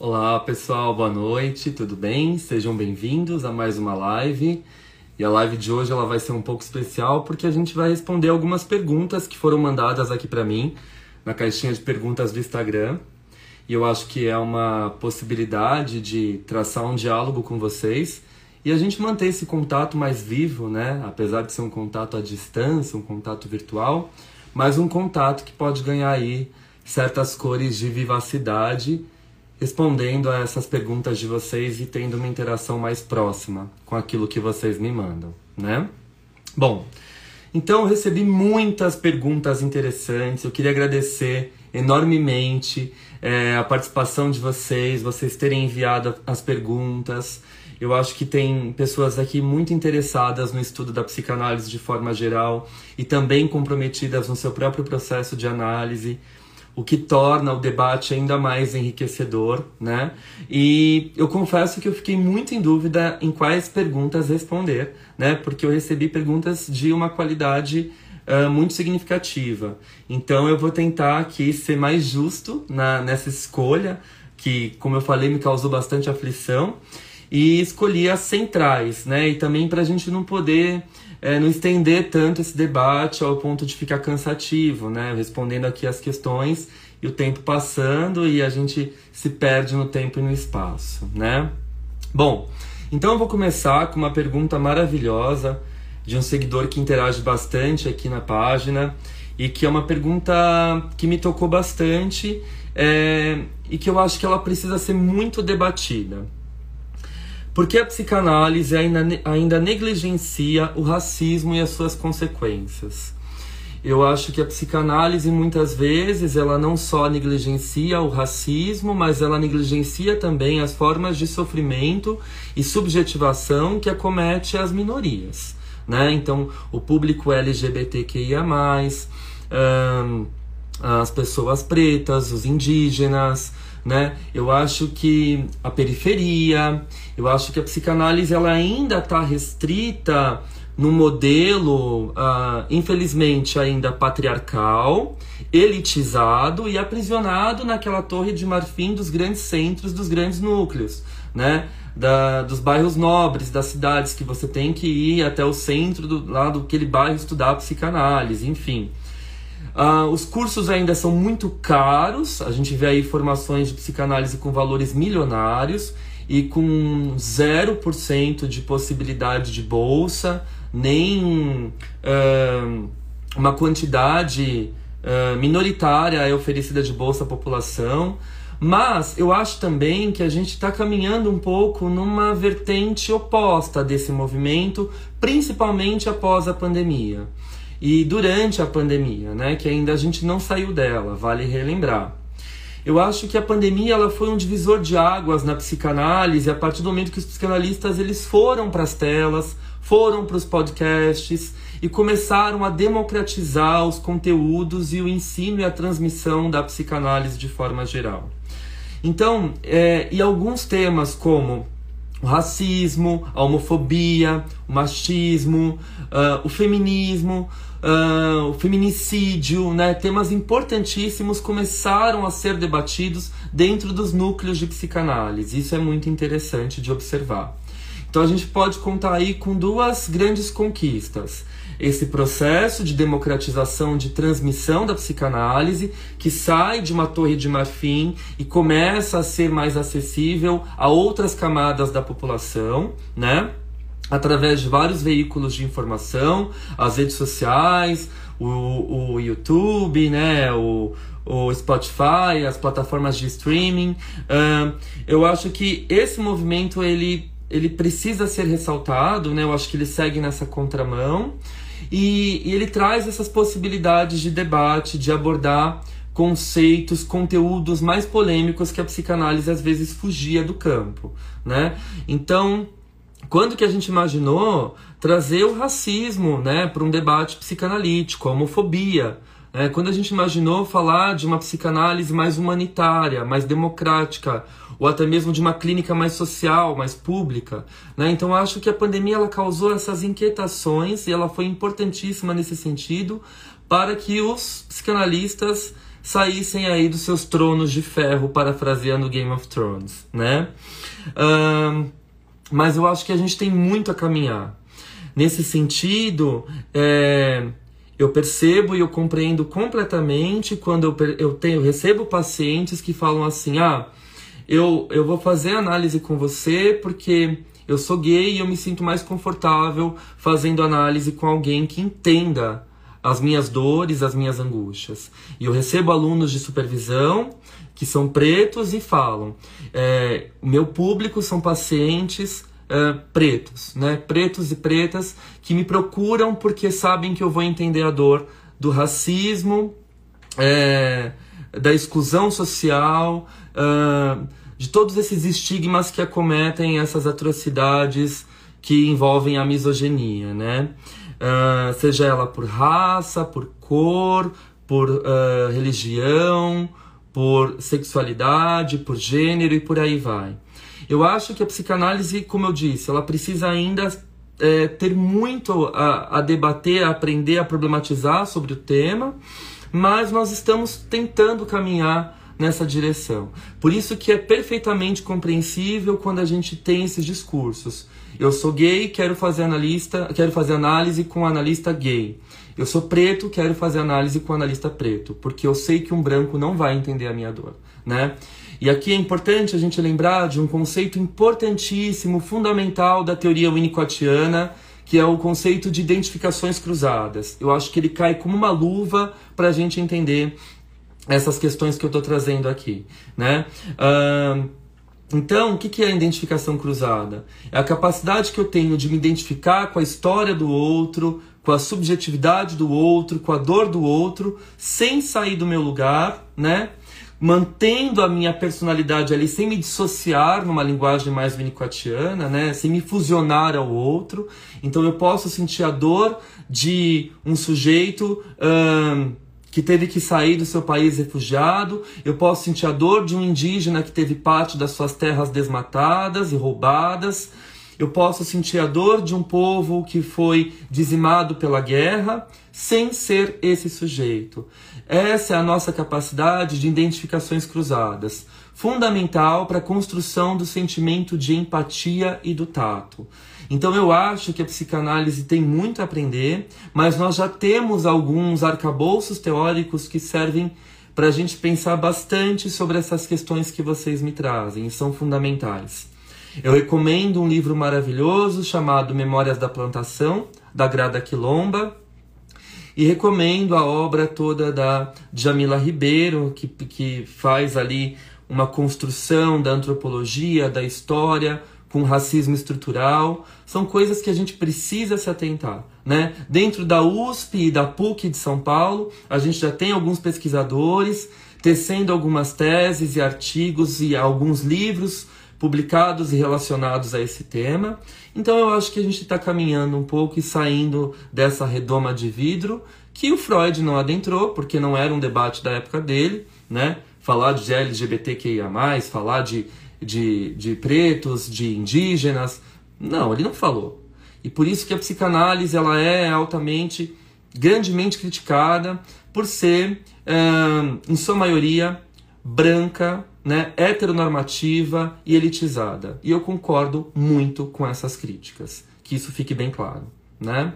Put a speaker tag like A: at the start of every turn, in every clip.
A: Olá pessoal, boa noite, tudo bem? Sejam bem-vindos a mais uma live. E a live de hoje ela vai ser um pouco especial porque a gente vai responder algumas perguntas que foram mandadas aqui para mim na caixinha de perguntas do Instagram. E eu acho que é uma possibilidade de traçar um diálogo com vocês e a gente manter esse contato mais vivo, né? Apesar de ser um contato à distância, um contato virtual, mas um contato que pode ganhar aí certas cores de vivacidade respondendo a essas perguntas de vocês e tendo uma interação mais próxima com aquilo que vocês me mandam, né? Bom, então eu recebi muitas perguntas interessantes. Eu queria agradecer enormemente é, a participação de vocês, vocês terem enviado as perguntas. Eu acho que tem pessoas aqui muito interessadas no estudo da psicanálise de forma geral e também comprometidas no seu próprio processo de análise o que torna o debate ainda mais enriquecedor, né? E eu confesso que eu fiquei muito em dúvida em quais perguntas responder, né? Porque eu recebi perguntas de uma qualidade uh, muito significativa. Então eu vou tentar aqui ser mais justo na, nessa escolha, que, como eu falei, me causou bastante aflição, e escolhi as centrais, né? E também para a gente não poder é, não estender tanto esse debate ao ponto de ficar cansativo, né? Respondendo aqui as questões e o tempo passando e a gente se perde no tempo e no espaço, né? Bom, então eu vou começar com uma pergunta maravilhosa de um seguidor que interage bastante aqui na página e que é uma pergunta que me tocou bastante é, e que eu acho que ela precisa ser muito debatida. Porque a psicanálise ainda, ainda negligencia o racismo e as suas consequências. Eu acho que a psicanálise muitas vezes ela não só negligencia o racismo, mas ela negligencia também as formas de sofrimento e subjetivação que acomete as minorias, né? Então, o público LGBTQIA+, as pessoas pretas, os indígenas, né? Eu acho que a periferia, eu acho que a psicanálise ela ainda está restrita no modelo, uh, infelizmente, ainda patriarcal, elitizado e aprisionado naquela torre de marfim dos grandes centros, dos grandes núcleos, né? Da, dos bairros nobres, das cidades que você tem que ir até o centro do lado daquele bairro estudar psicanálise, enfim. Uh, os cursos ainda são muito caros, a gente vê aí formações de psicanálise com valores milionários e com 0% de possibilidade de bolsa, nem uh, uma quantidade uh, minoritária é oferecida de bolsa à população. Mas eu acho também que a gente está caminhando um pouco numa vertente oposta desse movimento, principalmente após a pandemia e durante a pandemia, né, que ainda a gente não saiu dela, vale relembrar. Eu acho que a pandemia ela foi um divisor de águas na psicanálise a partir do momento que os psicanalistas eles foram para as telas, foram para os podcasts e começaram a democratizar os conteúdos e o ensino e a transmissão da psicanálise de forma geral. Então, é, e alguns temas como o racismo, a homofobia, o machismo, uh, o feminismo, uh, o feminicídio, né, temas importantíssimos começaram a ser debatidos dentro dos núcleos de psicanálise. Isso é muito interessante de observar. Então a gente pode contar aí com duas grandes conquistas. esse processo de democratização, de transmissão da psicanálise, que sai de uma torre de marfim e começa a ser mais acessível a outras camadas da população, né? Através de vários veículos de informação, as redes sociais, o, o YouTube, né? O, o Spotify, as plataformas de streaming. Uh, eu acho que esse movimento ele, ele precisa ser ressaltado, né? Eu acho que ele segue nessa contramão e, e ele traz essas possibilidades de debate, de abordar conceitos, conteúdos mais polêmicos que a psicanálise às vezes fugia do campo, né? Então, quando que a gente imaginou trazer o racismo, né, para um debate psicanalítico, a homofobia, é, quando a gente imaginou falar de uma psicanálise mais humanitária, mais democrática, ou até mesmo de uma clínica mais social, mais pública, né? Então acho que a pandemia ela causou essas inquietações e ela foi importantíssima nesse sentido para que os psicanalistas saíssem aí dos seus tronos de ferro, parafraseando Game of Thrones, né? Um, mas eu acho que a gente tem muito a caminhar. Nesse sentido, é, eu percebo e eu compreendo completamente quando eu, eu, tenho, recebo pacientes que falam assim: ah, eu, eu vou fazer análise com você porque eu sou gay e eu me sinto mais confortável fazendo análise com alguém que entenda as minhas dores, as minhas angústias. E eu recebo alunos de supervisão que são pretos e falam: é, meu público são pacientes uh, pretos, né? Pretos e pretas que me procuram porque sabem que eu vou entender a dor do racismo, é, da exclusão social, uh, de todos esses estigmas que acometem essas atrocidades que envolvem a misoginia, né? Uh, seja ela por raça, por cor, por uh, religião, por sexualidade, por gênero e por aí vai. Eu acho que a psicanálise, como eu disse, ela precisa ainda é, ter muito a, a debater, a aprender, a problematizar sobre o tema, mas nós estamos tentando caminhar nessa direção. Por isso que é perfeitamente compreensível quando a gente tem esses discursos. Eu sou gay, quero fazer analista, quero fazer análise com analista gay. Eu sou preto, quero fazer análise com analista preto, porque eu sei que um branco não vai entender a minha dor, né? E aqui é importante a gente lembrar de um conceito importantíssimo, fundamental da teoria winnicottiana, que é o conceito de identificações cruzadas. Eu acho que ele cai como uma luva para a gente entender essas questões que eu estou trazendo aqui, né? Uh, então, o que é a identificação cruzada? É a capacidade que eu tenho de me identificar com a história do outro, com a subjetividade do outro, com a dor do outro, sem sair do meu lugar, né? mantendo a minha personalidade ali, sem me dissociar numa linguagem mais winnicottiana, né? sem me fusionar ao outro. Então eu posso sentir a dor de um sujeito hum, que teve que sair do seu país refugiado, eu posso sentir a dor de um indígena que teve parte das suas terras desmatadas e roubadas. Eu posso sentir a dor de um povo que foi dizimado pela guerra, sem ser esse sujeito. Essa é a nossa capacidade de identificações cruzadas, fundamental para a construção do sentimento de empatia e do tato. Então eu acho que a psicanálise tem muito a aprender, mas nós já temos alguns arcabouços teóricos que servem para a gente pensar bastante sobre essas questões que vocês me trazem e são fundamentais. Eu recomendo um livro maravilhoso chamado Memórias da Plantação, da Grada Quilomba, e recomendo a obra toda da Jamila Ribeiro, que, que faz ali uma construção da antropologia, da história, com racismo estrutural. São coisas que a gente precisa se atentar. Né? Dentro da USP e da PUC de São Paulo, a gente já tem alguns pesquisadores tecendo algumas teses e artigos e alguns livros publicados e relacionados a esse tema. Então eu acho que a gente está caminhando um pouco e saindo dessa redoma de vidro que o Freud não adentrou, porque não era um debate da época dele, né? Falar de LGBTQIA, falar de, de, de pretos, de indígenas. Não, ele não falou. E por isso que a psicanálise ela é altamente, grandemente criticada por ser, em sua maioria, branca, né, heteronormativa e elitizada. E eu concordo muito com essas críticas, que isso fique bem claro, né?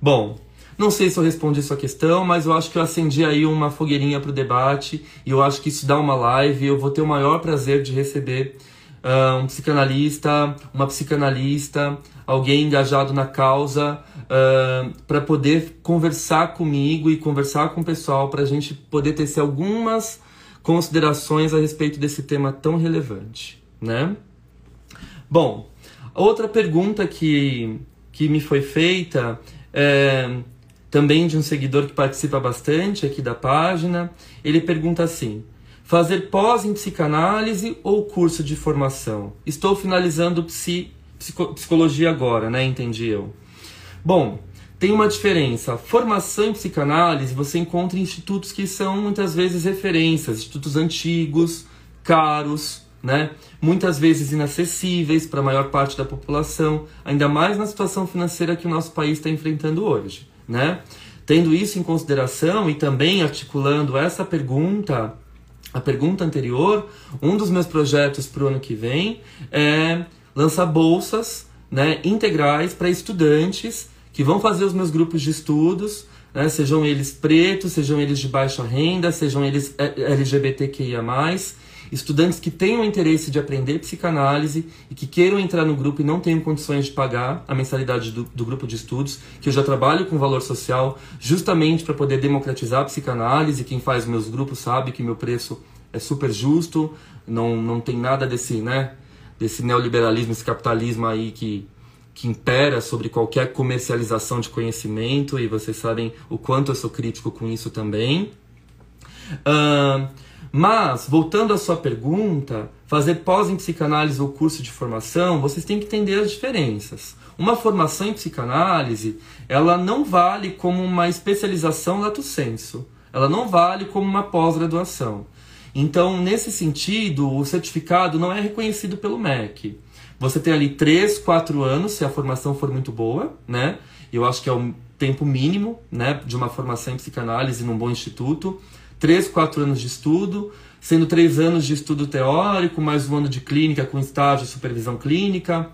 A: Bom, não sei se eu respondi sua questão, mas eu acho que eu acendi aí uma fogueirinha para o debate e eu acho que isso dá uma live. Eu vou ter o maior prazer de receber uh, um psicanalista, uma psicanalista, alguém engajado na causa, uh, para poder conversar comigo e conversar com o pessoal, para a gente poder tecer algumas considerações a respeito desse tema tão relevante, né? Bom, outra pergunta que, que me foi feita é também de um seguidor que participa bastante aqui da página. Ele pergunta assim: fazer pós em psicanálise ou curso de formação? Estou finalizando psi psicologia agora, né? Entendi eu. Bom, tem uma diferença. Formação em psicanálise você encontra em institutos que são muitas vezes referências, institutos antigos, caros, né? Muitas vezes inacessíveis para a maior parte da população, ainda mais na situação financeira que o nosso país está enfrentando hoje, né? Tendo isso em consideração e também articulando essa pergunta, a pergunta anterior, um dos meus projetos para o ano que vem é lançar bolsas né, integrais para estudantes que vão fazer os meus grupos de estudos, né, sejam eles pretos, sejam eles de baixa renda, sejam eles LGBTQIA, estudantes que tenham interesse de aprender psicanálise e que queiram entrar no grupo e não tenham condições de pagar a mensalidade do, do grupo de estudos, que eu já trabalho com valor social justamente para poder democratizar a psicanálise. Quem faz meus grupos sabe que meu preço é super justo, não, não tem nada desse, né, desse neoliberalismo, esse capitalismo aí que, que impera sobre qualquer comercialização de conhecimento, e vocês sabem o quanto eu sou crítico com isso também. Uh, mas, voltando à sua pergunta, fazer pós em psicanálise ou curso de formação, vocês têm que entender as diferenças. Uma formação em psicanálise, ela não vale como uma especialização lato sensu. Ela não vale como uma pós-graduação. Então, nesse sentido, o certificado não é reconhecido pelo MEC. Você tem ali 3, 4 anos, se a formação for muito boa, né? Eu acho que é o tempo mínimo, né, de uma formação em psicanálise num bom instituto. 3, 4 anos de estudo, sendo 3 anos de estudo teórico, mais um ano de clínica com estágio de supervisão clínica.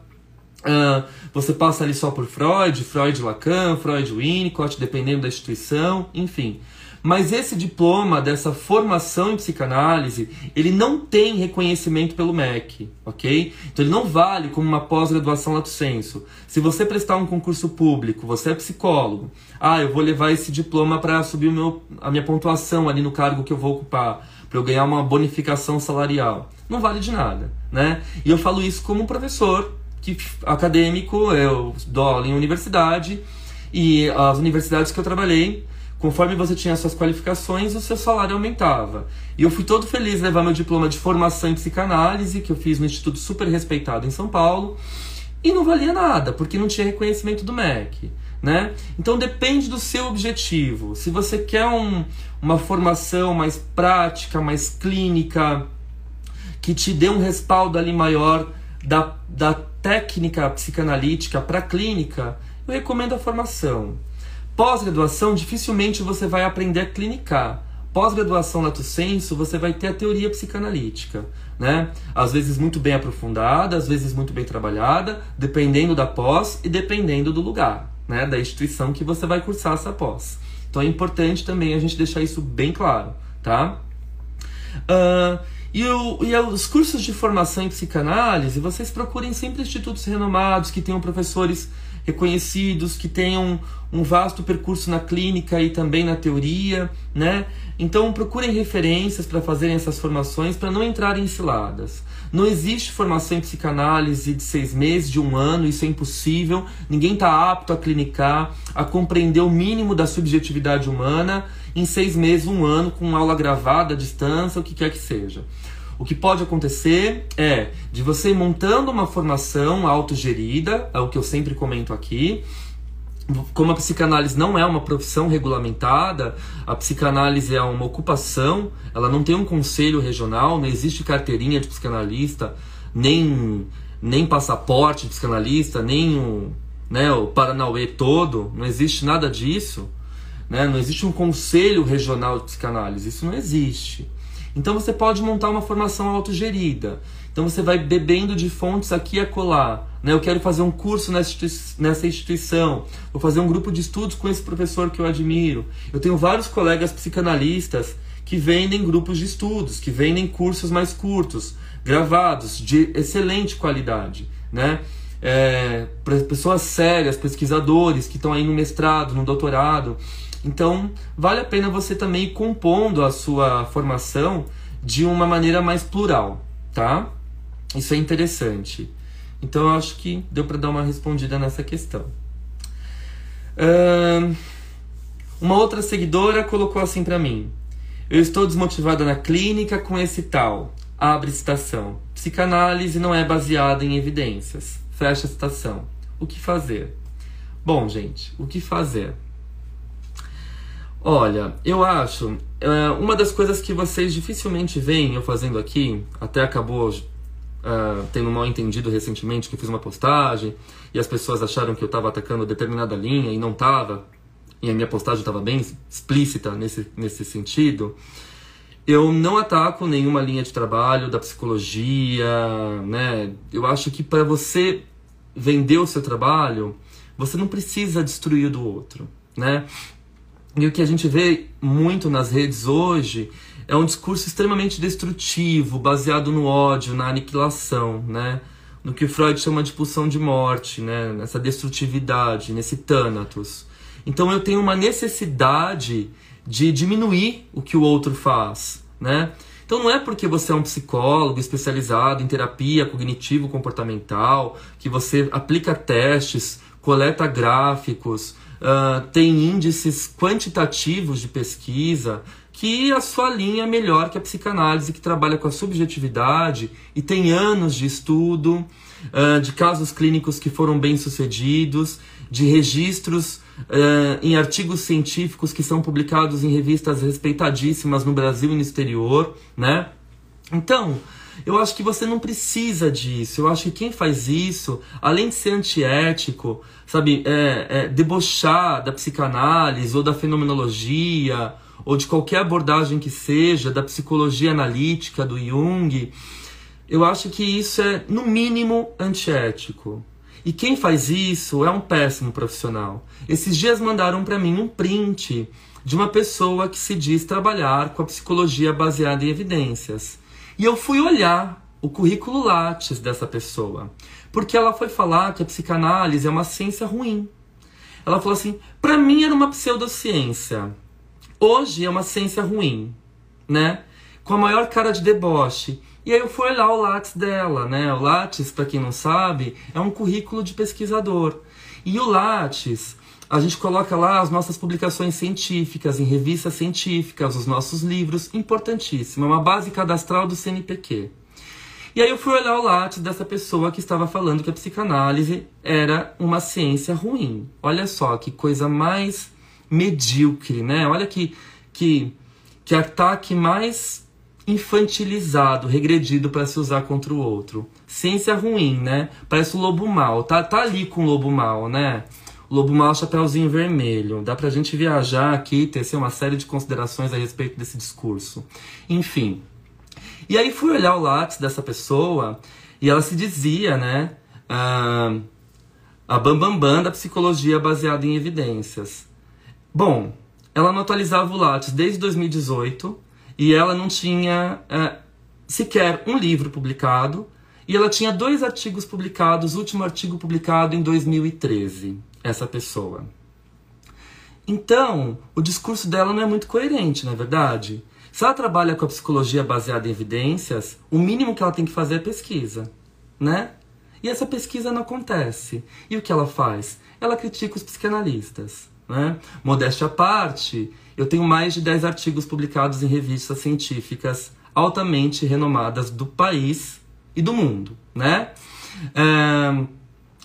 A: Uh, você passa ali só por Freud, Freud Lacan, Freud Winnicott, dependendo da instituição, enfim. Mas esse diploma dessa formação em psicanálise, ele não tem reconhecimento pelo MEC, ok? Então ele não vale como uma pós-graduação lato sensu. Se você prestar um concurso público, você é psicólogo, ah, eu vou levar esse diploma para subir meu, a minha pontuação ali no cargo que eu vou ocupar, para eu ganhar uma bonificação salarial. Não vale de nada, né? E eu falo isso como professor que, acadêmico, eu dou aula em universidade, e as universidades que eu trabalhei Conforme você tinha suas qualificações, o seu salário aumentava. E eu fui todo feliz levar meu diploma de formação em psicanálise, que eu fiz no Instituto super respeitado em São Paulo, e não valia nada, porque não tinha reconhecimento do MEC. Né? Então depende do seu objetivo. Se você quer um, uma formação mais prática, mais clínica, que te dê um respaldo ali maior da, da técnica psicanalítica para a clínica, eu recomendo a formação. Pós-graduação, dificilmente você vai aprender a clinicar. Pós-graduação lato senso, você vai ter a teoria psicanalítica, né? Às vezes muito bem aprofundada, às vezes muito bem trabalhada, dependendo da pós e dependendo do lugar, né? Da instituição que você vai cursar essa pós. Então é importante também a gente deixar isso bem claro, tá? Uh, e, o, e os cursos de formação em psicanálise, vocês procurem sempre institutos renomados que tenham professores reconhecidos, que tenham um vasto percurso na clínica e também na teoria, né? Então procurem referências para fazerem essas formações para não entrarem em ciladas. Não existe formação em psicanálise de seis meses, de um ano, isso é impossível. Ninguém está apto a clinicar, a compreender o mínimo da subjetividade humana em seis meses, um ano, com aula gravada à distância, o que quer que seja. O que pode acontecer é de você montando uma formação autogerida, é o que eu sempre comento aqui. Como a psicanálise não é uma profissão regulamentada, a psicanálise é uma ocupação, ela não tem um conselho regional, não existe carteirinha de psicanalista, nem, nem passaporte de psicanalista, nem o, né, o Paranauê todo, não existe nada disso. Né? Não existe um conselho regional de psicanálise, isso não existe. Então você pode montar uma formação autogerida. Então você vai bebendo de fontes aqui e acolá. Né? Eu quero fazer um curso nessa instituição, vou fazer um grupo de estudos com esse professor que eu admiro. Eu tenho vários colegas psicanalistas que vendem grupos de estudos, que vendem cursos mais curtos, gravados, de excelente qualidade. Né? É, pessoas sérias, pesquisadores que estão aí no mestrado, no doutorado. Então, vale a pena você também ir compondo a sua formação de uma maneira mais plural, tá? Isso é interessante. Então eu acho que deu para dar uma respondida nessa questão. uma outra seguidora colocou assim para mim: Eu estou desmotivada na clínica com esse tal. Abre citação. Psicanálise não é baseada em evidências. Fecha citação. O que fazer? Bom, gente, o que fazer? Olha, eu acho. uma das coisas que vocês dificilmente veem eu fazendo aqui, até acabou uh, tendo mal entendido recentemente que eu fiz uma postagem e as pessoas acharam que eu estava atacando determinada linha e não estava, e a minha postagem estava bem explícita nesse, nesse sentido. Eu não ataco nenhuma linha de trabalho da psicologia, né? Eu acho que para você vender o seu trabalho, você não precisa destruir o do outro, né? E o que a gente vê muito nas redes hoje é um discurso extremamente destrutivo, baseado no ódio, na aniquilação, né? No que Freud chama de pulsão de morte, né? Nessa destrutividade, nesse thanatos. Então eu tenho uma necessidade de diminuir o que o outro faz, né? Então não é porque você é um psicólogo especializado em terapia cognitivo-comportamental, que você aplica testes, coleta gráficos, uh, tem índices quantitativos de pesquisa, que a sua linha é melhor que a psicanálise, que trabalha com a subjetividade e tem anos de estudo, uh, de casos clínicos que foram bem sucedidos, de registros uh, em artigos científicos que são publicados em revistas respeitadíssimas no Brasil e no exterior, né? Então, eu acho que você não precisa disso. Eu acho que quem faz isso, além de ser antiético, sabe, é, é, debochar da psicanálise ou da fenomenologia ou de qualquer abordagem que seja, da psicologia analítica, do Jung, eu acho que isso é, no mínimo, antiético. E quem faz isso é um péssimo profissional. Esses dias mandaram para mim um print de uma pessoa que se diz trabalhar com a psicologia baseada em evidências. E eu fui olhar o currículo Lattes dessa pessoa, porque ela foi falar que a psicanálise é uma ciência ruim. Ela falou assim: para mim era uma pseudociência. Hoje é uma ciência ruim, né? Com a maior cara de deboche. E aí eu fui olhar o Lattes dela, né? O Lattes, para quem não sabe, é um currículo de pesquisador. E o Lattes, a gente coloca lá as nossas publicações científicas, em revistas científicas, os nossos livros, importantíssimo, é uma base cadastral do CNPq. E aí eu fui olhar o Lattes dessa pessoa que estava falando que a psicanálise era uma ciência ruim. Olha só que coisa mais medíocre, né? Olha que, que, que ataque mais infantilizado, regredido para se usar contra o outro. Ciência ruim, né? Parece o lobo mal. Tá, tá ali com o lobo mal, né? Lobo mal, chapéuzinho vermelho. Dá pra gente viajar aqui e tecer uma série de considerações a respeito desse discurso. Enfim. E aí fui olhar o látis dessa pessoa e ela se dizia, né? Ah, a bambambam bam, bam da psicologia baseada em evidências. Bom, ela não atualizava o Lattes desde 2018 e ela não tinha é, sequer um livro publicado e ela tinha dois artigos publicados, o último artigo publicado em 2013, essa pessoa. Então, o discurso dela não é muito coerente, não é verdade? Se ela trabalha com a psicologia baseada em evidências, o mínimo que ela tem que fazer é pesquisa, né? E essa pesquisa não acontece. E o que ela faz? Ela critica os psicanalistas. Né? Modéstia à parte, eu tenho mais de 10 artigos publicados em revistas científicas altamente renomadas do país e do mundo. Né? É,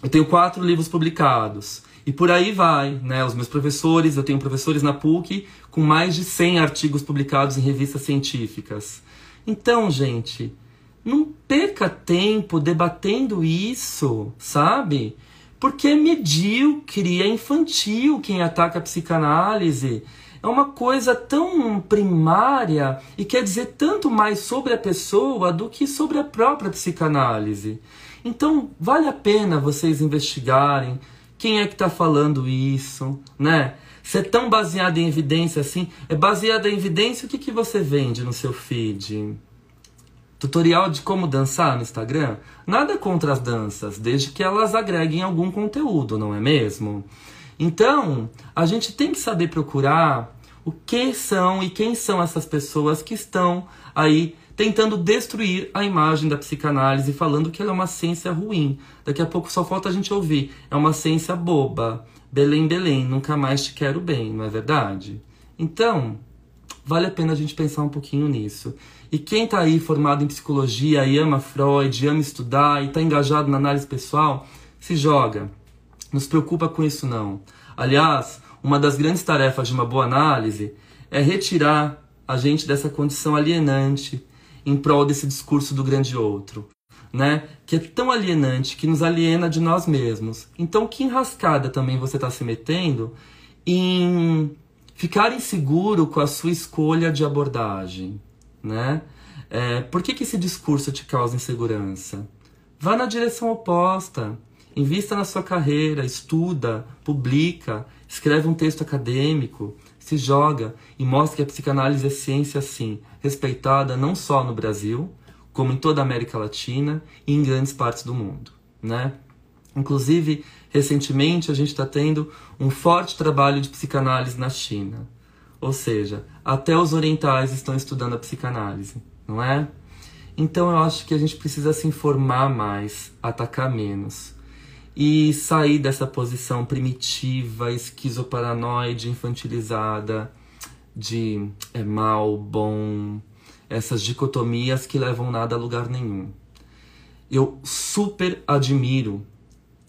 A: eu tenho quatro livros publicados. E por aí vai, né? Os meus professores, eu tenho professores na PUC com mais de 100 artigos publicados em revistas científicas. Então, gente, não perca tempo debatendo isso, sabe? Porque é medíocre, é infantil quem ataca a psicanálise. É uma coisa tão primária e quer dizer tanto mais sobre a pessoa do que sobre a própria psicanálise. Então, vale a pena vocês investigarem quem é que está falando isso, né? Se é tão baseado em evidência assim, é baseado em evidência, o que, que você vende no seu feed? Tutorial de como dançar no Instagram? Nada contra as danças, desde que elas agreguem algum conteúdo, não é mesmo? Então, a gente tem que saber procurar o que são e quem são essas pessoas que estão aí tentando destruir a imagem da psicanálise, falando que ela é uma ciência ruim. Daqui a pouco só falta a gente ouvir. É uma ciência boba. Belém, Belém, nunca mais te quero bem, não é verdade? Então, vale a pena a gente pensar um pouquinho nisso. E quem está aí formado em psicologia e ama Freud, ama estudar e está engajado na análise pessoal, se joga. Não se preocupa com isso não. Aliás, uma das grandes tarefas de uma boa análise é retirar a gente dessa condição alienante em prol desse discurso do grande outro, né? Que é tão alienante, que nos aliena de nós mesmos. Então, que enrascada também você está se metendo em ficar inseguro com a sua escolha de abordagem, né? É, por que, que esse discurso te causa insegurança? Vá na direção oposta. Invista na sua carreira, estuda, publica, escreve um texto acadêmico, se joga e mostra que a psicanálise é ciência, sim, respeitada não só no Brasil, como em toda a América Latina e em grandes partes do mundo, né? Inclusive, recentemente a gente está tendo um forte trabalho de psicanálise na China. Ou seja, até os orientais estão estudando a psicanálise, não é? Então eu acho que a gente precisa se informar mais, atacar menos e sair dessa posição primitiva, esquizoparanoide, infantilizada de é mal, bom, essas dicotomias que levam nada a lugar nenhum. Eu super admiro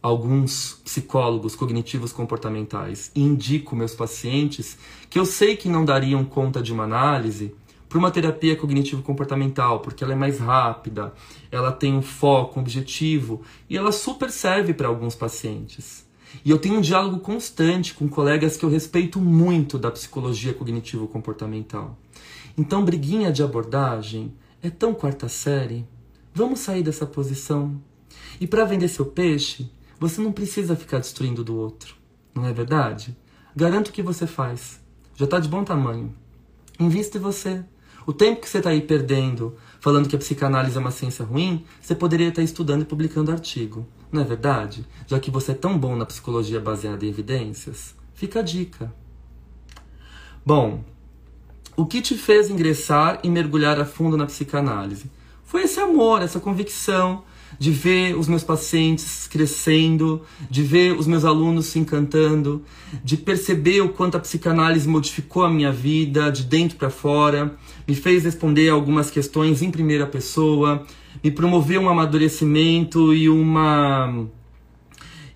A: alguns psicólogos cognitivos comportamentais e indico meus pacientes que eu sei que não dariam conta de uma análise para uma terapia cognitivo comportamental, porque ela é mais rápida, ela tem um foco, um objetivo e ela super serve para alguns pacientes. E eu tenho um diálogo constante com colegas que eu respeito muito da psicologia cognitivo comportamental. Então, briguinha de abordagem é tão quarta série. Vamos sair dessa posição. E para vender seu peixe, você não precisa ficar destruindo do outro, não é verdade? Garanto que você faz. Já está de bom tamanho. Invista em você. O tempo que você está aí perdendo falando que a psicanálise é uma ciência ruim, você poderia estar estudando e publicando artigo. Não é verdade? Já que você é tão bom na psicologia baseada em evidências. Fica a dica. Bom, o que te fez ingressar e mergulhar a fundo na psicanálise? Foi esse amor, essa convicção de ver os meus pacientes crescendo, de ver os meus alunos se encantando, de perceber o quanto a psicanálise modificou a minha vida de dentro para fora, me fez responder algumas questões em primeira pessoa, me promoveu um amadurecimento e uma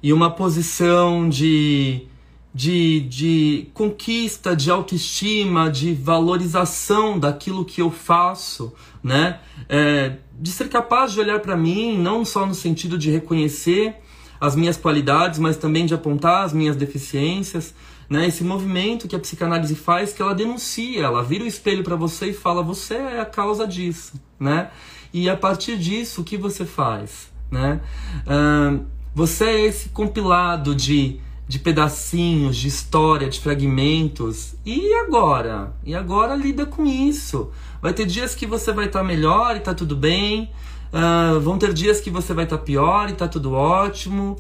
A: e uma posição de de, de conquista, de autoestima, de valorização daquilo que eu faço, né? É, de ser capaz de olhar para mim, não só no sentido de reconhecer as minhas qualidades, mas também de apontar as minhas deficiências, né? Esse movimento que a psicanálise faz, que ela denuncia, ela vira o espelho para você e fala: você é a causa disso, né? E a partir disso, o que você faz, né? Uh, você é esse compilado de de pedacinhos, de história, de fragmentos. E agora? E agora lida com isso. Vai ter dias que você vai estar tá melhor e tá tudo bem. Uh, vão ter dias que você vai estar tá pior e tá tudo ótimo.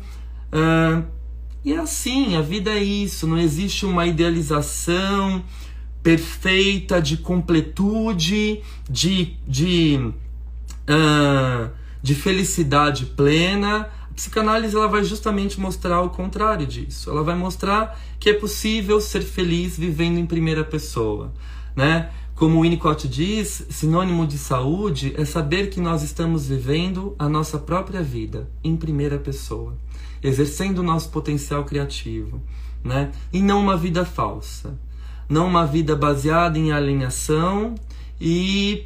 A: Uh, e é assim, a vida é isso. Não existe uma idealização perfeita de completude, de, de, uh, de felicidade plena psicanálise ela vai justamente mostrar o contrário disso. Ela vai mostrar que é possível ser feliz vivendo em primeira pessoa, né? Como Winnicott diz, sinônimo de saúde é saber que nós estamos vivendo a nossa própria vida em primeira pessoa, exercendo o nosso potencial criativo, né? E não uma vida falsa, não uma vida baseada em alienação e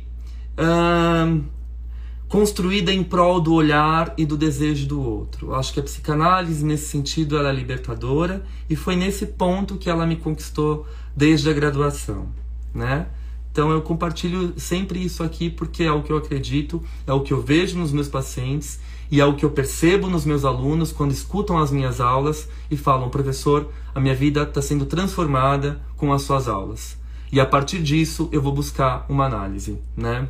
A: construída em prol do olhar e do desejo do outro. Acho que a psicanálise, nesse sentido, ela é libertadora e foi nesse ponto que ela me conquistou desde a graduação, né? Então eu compartilho sempre isso aqui porque é o que eu acredito, é o que eu vejo nos meus pacientes e é o que eu percebo nos meus alunos quando escutam as minhas aulas e falam: professor, a minha vida está sendo transformada com as suas aulas. E a partir disso eu vou buscar uma análise, né?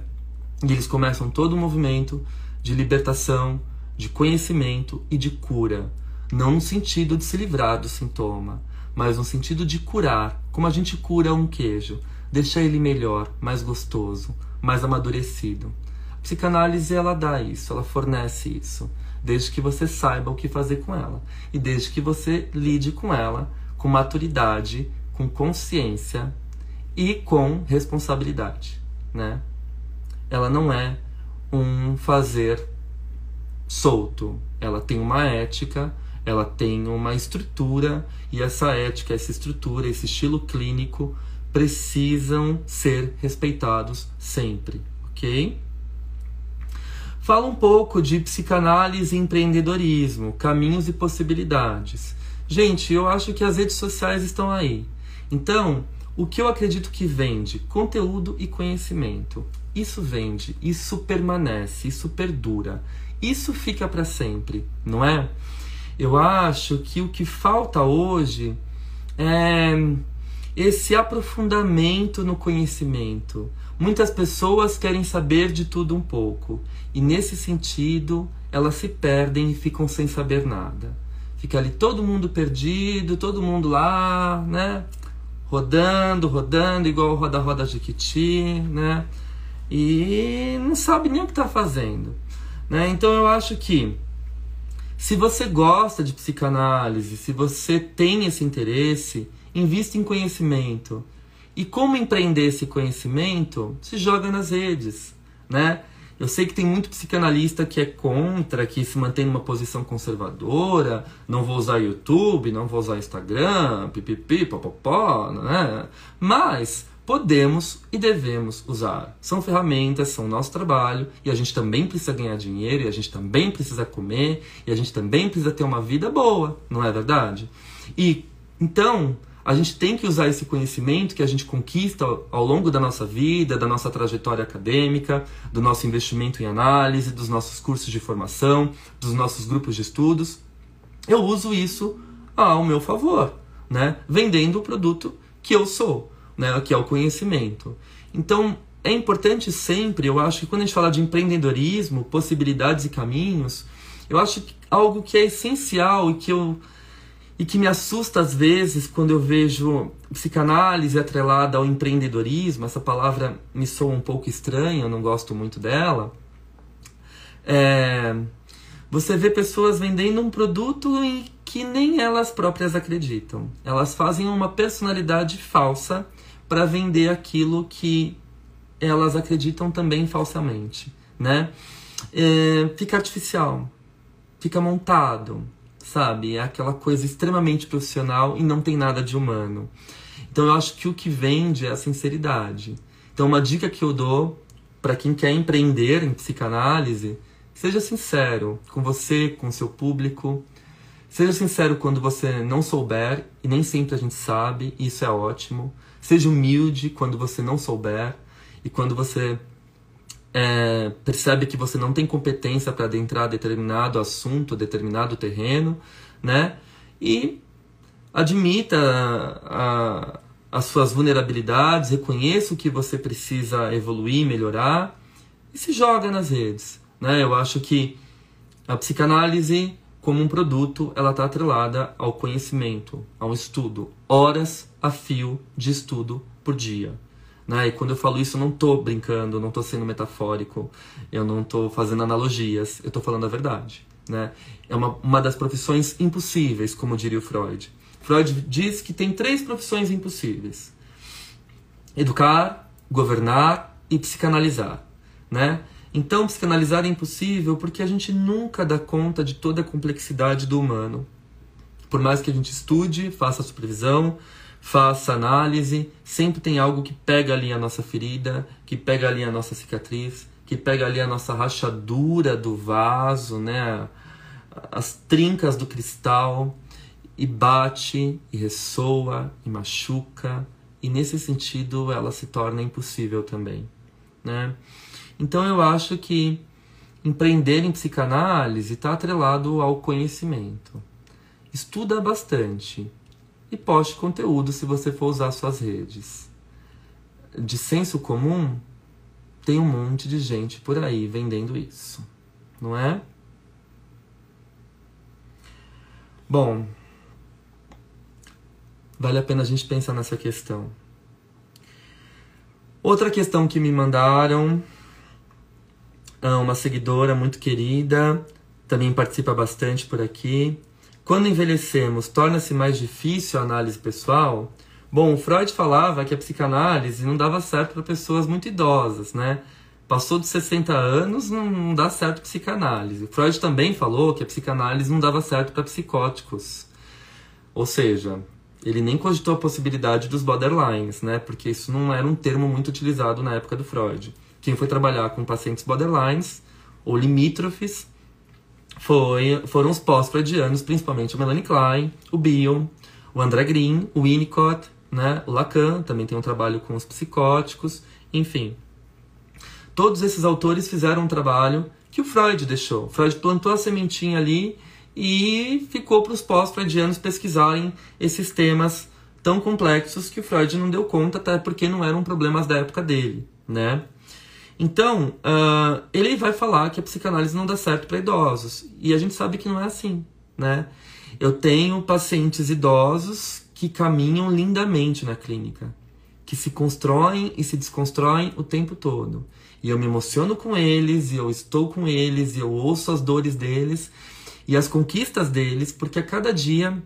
A: E eles começam todo um movimento de libertação, de conhecimento e de cura. Não no sentido de se livrar do sintoma, mas no sentido de curar, como a gente cura um queijo, deixar ele melhor, mais gostoso, mais amadurecido. A psicanálise ela dá isso, ela fornece isso, desde que você saiba o que fazer com ela e desde que você lide com ela com maturidade, com consciência e com responsabilidade, né? ela não é um fazer solto. Ela tem uma ética, ela tem uma estrutura e essa ética, essa estrutura, esse estilo clínico precisam ser respeitados sempre, ok? Fala um pouco de psicanálise e empreendedorismo, caminhos e possibilidades. Gente, eu acho que as redes sociais estão aí. Então, o que eu acredito que vende? Conteúdo e conhecimento. Isso vende, isso permanece, isso perdura, isso fica para sempre, não é? Eu acho que o que falta hoje é esse aprofundamento no conhecimento. Muitas pessoas querem saber de tudo um pouco, e nesse sentido elas se perdem e ficam sem saber nada. Fica ali todo mundo perdido, todo mundo lá, né? Rodando, rodando, igual roda-roda Jequiti, né? e não sabe nem o que está fazendo. Né? Então eu acho que se você gosta de psicanálise, se você tem esse interesse, invista em conhecimento. E como empreender esse conhecimento? Se joga nas redes, né? Eu sei que tem muito psicanalista que é contra, que se mantém numa posição conservadora, não vou usar YouTube, não vou usar Instagram, pipipi, popopó, né? Mas podemos e devemos usar. São ferramentas, são nosso trabalho e a gente também precisa ganhar dinheiro e a gente também precisa comer e a gente também precisa ter uma vida boa, não é verdade? E então a gente tem que usar esse conhecimento que a gente conquista ao longo da nossa vida, da nossa trajetória acadêmica, do nosso investimento em análise, dos nossos cursos de formação, dos nossos grupos de estudos. Eu uso isso ao meu favor, né? Vendendo o produto que eu sou né, que é o conhecimento. Então, é importante sempre, eu acho que quando a gente fala de empreendedorismo, possibilidades e caminhos, eu acho que algo que é essencial e que eu e que me assusta às vezes quando eu vejo psicanálise atrelada ao empreendedorismo, essa palavra me soa um pouco estranha, eu não gosto muito dela. É, você vê pessoas vendendo um produto em que nem elas próprias acreditam. Elas fazem uma personalidade falsa para vender aquilo que elas acreditam também falsamente, né? É, fica artificial, fica montado, sabe? É aquela coisa extremamente profissional e não tem nada de humano. Então eu acho que o que vende é a sinceridade. Então uma dica que eu dou para quem quer empreender em psicanálise, seja sincero com você, com seu público. Seja sincero quando você não souber, e nem sempre a gente sabe, e isso é ótimo. Seja humilde quando você não souber e quando você é, percebe que você não tem competência para adentrar determinado assunto, determinado terreno, né? E admita a, a, as suas vulnerabilidades, reconheça o que você precisa evoluir, melhorar e se joga nas redes, né? Eu acho que a psicanálise como um produto, ela está atrelada ao conhecimento, ao estudo, horas a fio de estudo por dia. Né? E quando eu falo isso, eu não estou brincando, não estou sendo metafórico, eu não estou fazendo analogias, eu estou falando a verdade. Né? É uma, uma das profissões impossíveis, como diria o Freud. Freud diz que tem três profissões impossíveis: educar, governar e psicanalizar. Né? Então, psicanalizar é impossível porque a gente nunca dá conta de toda a complexidade do humano. Por mais que a gente estude, faça supervisão, faça análise, sempre tem algo que pega ali a nossa ferida, que pega ali a nossa cicatriz, que pega ali a nossa rachadura do vaso, né? As trincas do cristal e bate e ressoa e machuca e nesse sentido ela se torna impossível também, né? Então eu acho que empreender em psicanálise está atrelado ao conhecimento. Estuda bastante e poste conteúdo se você for usar suas redes. De senso comum, tem um monte de gente por aí vendendo isso, não é? Bom, vale a pena a gente pensar nessa questão. Outra questão que me mandaram, ah, uma seguidora muito querida, também participa bastante por aqui. Quando envelhecemos, torna-se mais difícil a análise pessoal? Bom, Freud falava que a psicanálise não dava certo para pessoas muito idosas, né? Passou dos 60 anos, não dá certo psicanálise. Freud também falou que a psicanálise não dava certo para psicóticos. Ou seja, ele nem cogitou a possibilidade dos borderlines, né? Porque isso não era um termo muito utilizado na época do Freud. Quem foi trabalhar com pacientes borderlines ou limítrofes foi, foram os pós-freudianos, principalmente o Melanie Klein, o Bion, o André Green, o Winnicott, né? o Lacan, também tem um trabalho com os psicóticos, enfim. Todos esses autores fizeram um trabalho que o Freud deixou. Freud plantou a sementinha ali e ficou para os pós-freudianos pesquisarem esses temas tão complexos que o Freud não deu conta, até porque não eram problemas da época dele, né? Então, uh, ele vai falar que a psicanálise não dá certo para idosos. E a gente sabe que não é assim, né? Eu tenho pacientes idosos que caminham lindamente na clínica, que se constroem e se desconstroem o tempo todo. E eu me emociono com eles, e eu estou com eles, e eu ouço as dores deles, e as conquistas deles, porque a cada dia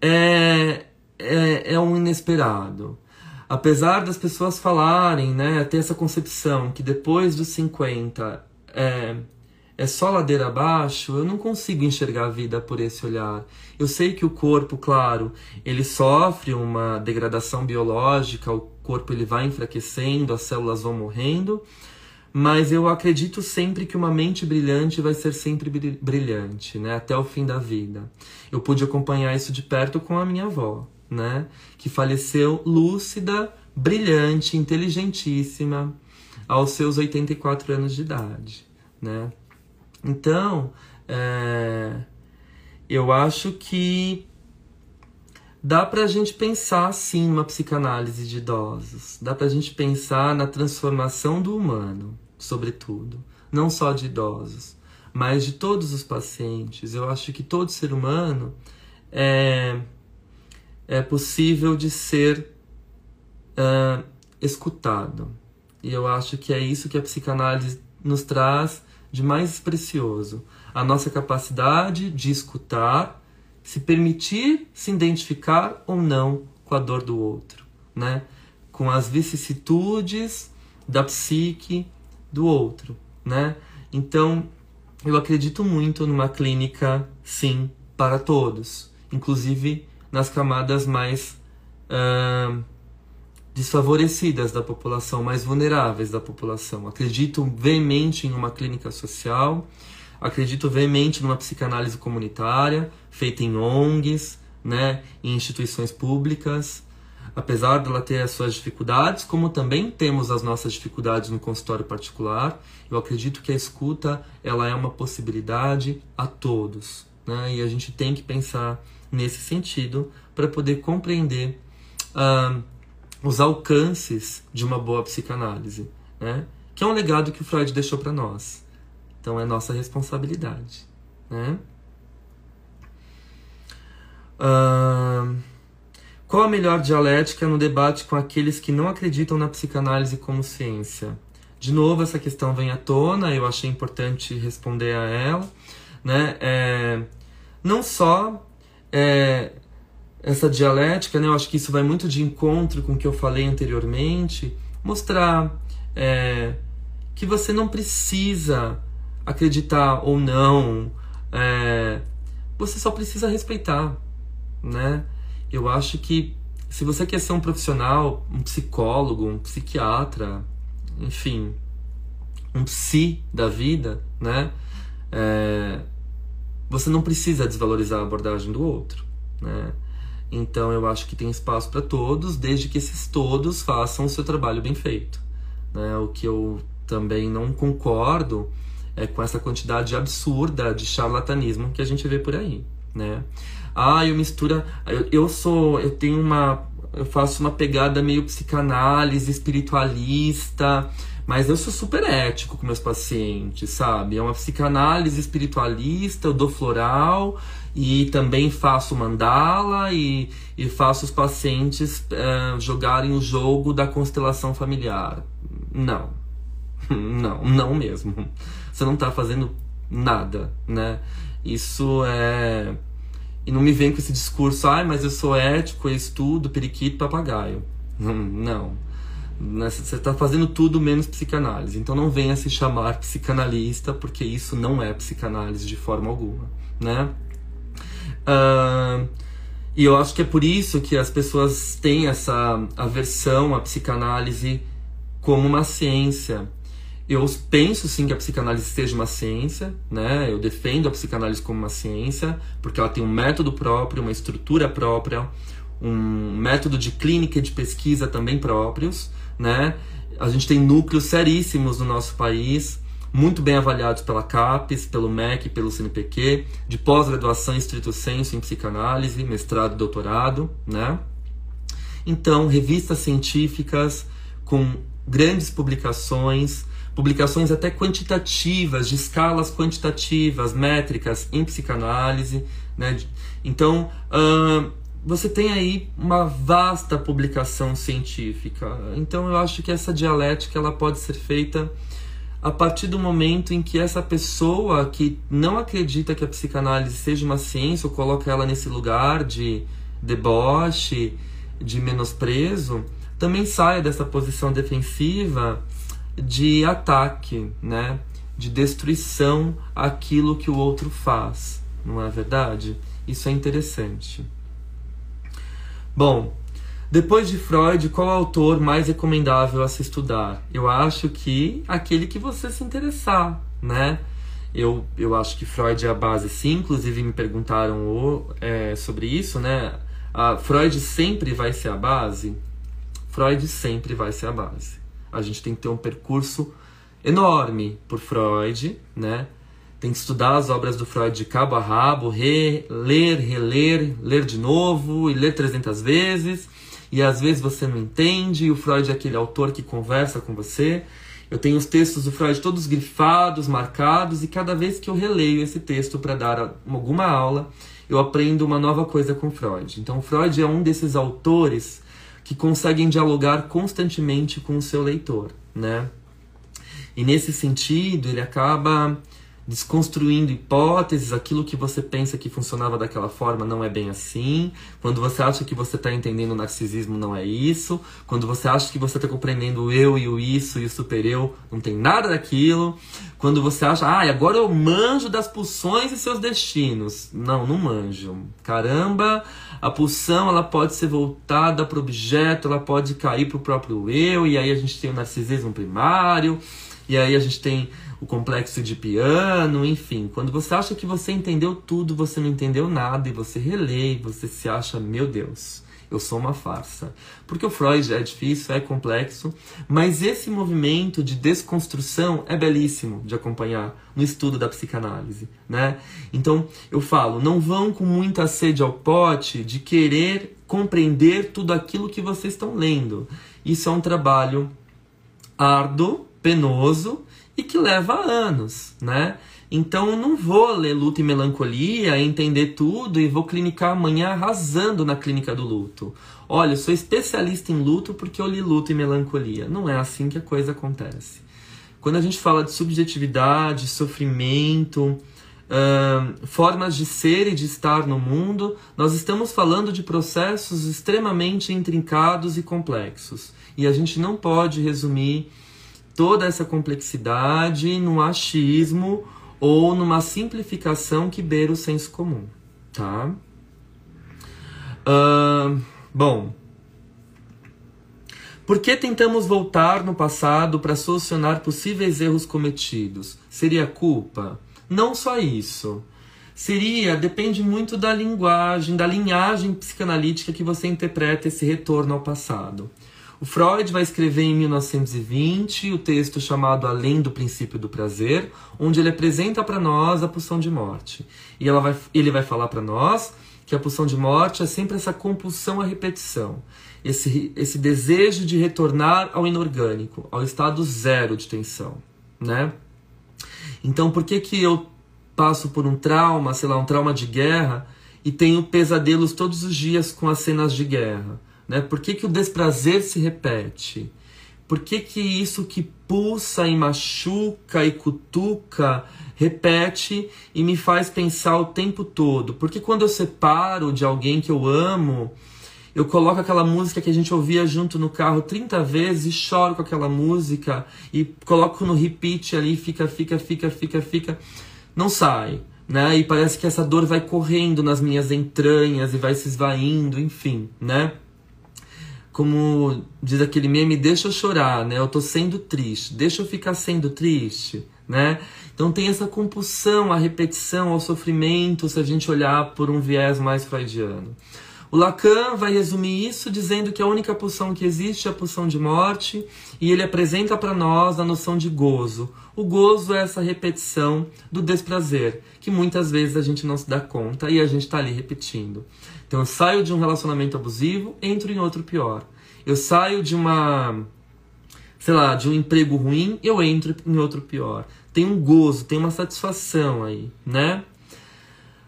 A: é, é, é um inesperado. Apesar das pessoas falarem, né, ter essa concepção que depois dos 50 é, é só ladeira abaixo, eu não consigo enxergar a vida por esse olhar. Eu sei que o corpo, claro, ele sofre uma degradação biológica, o corpo ele vai enfraquecendo, as células vão morrendo, mas eu acredito sempre que uma mente brilhante vai ser sempre brilhante, né? Até o fim da vida. Eu pude acompanhar isso de perto com a minha avó, né? Que faleceu lúcida, brilhante, inteligentíssima, aos seus 84 anos de idade, né? Então, é... eu acho que dá para a gente pensar sim numa psicanálise de idosos, dá para a gente pensar na transformação do humano, sobretudo, não só de idosos, mas de todos os pacientes. Eu acho que todo ser humano é, é possível de ser uh, escutado. E eu acho que é isso que a psicanálise nos traz de mais precioso: a nossa capacidade de escutar se permitir se identificar ou não com a dor do outro, né? Com as vicissitudes da psique do outro, né? Então, eu acredito muito numa clínica, sim, para todos, inclusive nas camadas mais uh, desfavorecidas da população, mais vulneráveis da população. Acredito veemente em uma clínica social Acredito veemente numa psicanálise comunitária, feita em ONGs, né, em instituições públicas, apesar dela ter as suas dificuldades, como também temos as nossas dificuldades no consultório particular, eu acredito que a escuta ela é uma possibilidade a todos, né? E a gente tem que pensar nesse sentido para poder compreender uh, os alcances de uma boa psicanálise, né? Que é um legado que o Freud deixou para nós. Então é nossa responsabilidade, né? Uh, qual a melhor dialética no debate com aqueles que não acreditam na psicanálise como ciência? De novo, essa questão vem à tona, eu achei importante responder a ela. Né? É, não só é, essa dialética, né? eu acho que isso vai muito de encontro com o que eu falei anteriormente, mostrar é, que você não precisa acreditar ou não, é, você só precisa respeitar, né? Eu acho que se você quer ser um profissional, um psicólogo, um psiquiatra, enfim, um psi da vida, né? É, você não precisa desvalorizar a abordagem do outro, né? Então eu acho que tem espaço para todos, desde que esses todos façam o seu trabalho bem feito. Né? O que eu também não concordo é com essa quantidade absurda de charlatanismo que a gente vê por aí, né? Ah, eu mistura, eu, eu sou, eu tenho uma, eu faço uma pegada meio psicanálise, espiritualista, mas eu sou super ético com meus pacientes, sabe? É uma psicanálise espiritualista, eu dou floral e também faço mandala e, e faço os pacientes é, jogarem o jogo da constelação familiar. Não. Não, não mesmo. Você não está fazendo nada, né? Isso é. E não me vem com esse discurso, ai, ah, mas eu sou ético, eu estudo, periquito, papagaio. Não. Você está fazendo tudo menos psicanálise. Então não venha se chamar psicanalista, porque isso não é psicanálise de forma alguma, né? Uh, e eu acho que é por isso que as pessoas têm essa aversão à psicanálise como uma ciência. Eu penso sim que a psicanálise seja uma ciência, né? Eu defendo a psicanálise como uma ciência, porque ela tem um método próprio, uma estrutura própria, um método de clínica e de pesquisa também próprios né? A gente tem núcleos seríssimos no nosso país, muito bem avaliados pela CAPES, pelo MEC, pelo CNPq, de pós-graduação em estrito senso em psicanálise, mestrado e doutorado, né? Então, revistas científicas com grandes publicações, publicações até quantitativas, de escalas quantitativas, métricas em psicanálise, né? Então, você tem aí uma vasta publicação científica. Então eu acho que essa dialética ela pode ser feita a partir do momento em que essa pessoa que não acredita que a psicanálise seja uma ciência ou coloca ela nesse lugar de deboche, de menosprezo, também saia dessa posição defensiva de ataque, né? De destruição àquilo que o outro faz, não é verdade? Isso é interessante. Bom, depois de Freud, qual autor mais recomendável a se estudar? Eu acho que aquele que você se interessar, né? Eu, eu acho que Freud é a base, sim. Inclusive me perguntaram o, é, sobre isso, né? A Freud sempre vai ser a base? Freud sempre vai ser a base. A gente tem que ter um percurso enorme por Freud, né? Tem que estudar as obras do Freud de cabo a rabo, ler, reler, ler de novo e ler 300 vezes. E às vezes você não entende, e o Freud é aquele autor que conversa com você. Eu tenho os textos do Freud todos grifados, marcados, e cada vez que eu releio esse texto para dar alguma aula, eu aprendo uma nova coisa com Freud. Então, Freud é um desses autores que conseguem dialogar constantemente com o seu leitor, né? E nesse sentido, ele acaba desconstruindo hipóteses, aquilo que você pensa que funcionava daquela forma não é bem assim. Quando você acha que você está entendendo o narcisismo, não é isso. Quando você acha que você está compreendendo o eu e o isso e o super eu, não tem nada daquilo. Quando você acha, ah, agora eu manjo das pulsões e seus destinos. Não, não manjo. Caramba, a pulsão ela pode ser voltada para o objeto, ela pode cair para o próprio eu, e aí a gente tem o narcisismo primário, e aí a gente tem o complexo de piano, enfim. Quando você acha que você entendeu tudo, você não entendeu nada e você relê e você se acha, meu Deus, eu sou uma farsa. Porque o Freud é difícil, é complexo, mas esse movimento de desconstrução é belíssimo de acompanhar no estudo da psicanálise, né? Então, eu falo, não vão com muita sede ao pote de querer compreender tudo aquilo que vocês estão lendo. Isso é um trabalho árduo, penoso, e que leva anos, né? Então eu não vou ler luto e melancolia, entender tudo e vou clinicar amanhã arrasando na clínica do luto. Olha, eu sou especialista em luto porque eu li luto e melancolia. Não é assim que a coisa acontece. Quando a gente fala de subjetividade, sofrimento, uh, formas de ser e de estar no mundo, nós estamos falando de processos extremamente intrincados e complexos. E a gente não pode resumir toda essa complexidade num achismo ou numa simplificação que beira o senso comum, tá? Uh, bom, Por que tentamos voltar no passado para solucionar possíveis erros cometidos? Seria culpa? Não só isso. Seria, depende muito da linguagem, da linhagem psicanalítica que você interpreta esse retorno ao passado. O Freud vai escrever em 1920 o texto chamado Além do Princípio do Prazer, onde ele apresenta para nós a pulsão de morte. E ela vai, ele vai falar para nós que a pulsão de morte é sempre essa compulsão à repetição, esse, esse desejo de retornar ao inorgânico, ao estado zero de tensão, né? Então, por que que eu passo por um trauma, sei lá, um trauma de guerra e tenho pesadelos todos os dias com as cenas de guerra? Né? Por que, que o desprazer se repete? Por que, que isso que pulsa e machuca e cutuca repete e me faz pensar o tempo todo? Porque quando eu separo de alguém que eu amo, eu coloco aquela música que a gente ouvia junto no carro 30 vezes e choro com aquela música e coloco no repeat ali, fica, fica, fica, fica, fica, não sai, né? E parece que essa dor vai correndo nas minhas entranhas e vai se esvaindo, enfim, né? Como diz aquele meme, deixa eu chorar, né? Eu tô sendo triste, deixa eu ficar sendo triste, né? Então tem essa compulsão à repetição, ao sofrimento, se a gente olhar por um viés mais freudiano. O Lacan vai resumir isso dizendo que a única pulsão que existe é a pulsão de morte, e ele apresenta para nós a noção de gozo. O gozo é essa repetição do desprazer, que muitas vezes a gente não se dá conta e a gente está ali repetindo. Então eu saio de um relacionamento abusivo, entro em outro pior. Eu saio de uma, sei lá, de um emprego ruim, eu entro em outro pior. Tem um gozo, tem uma satisfação aí, né?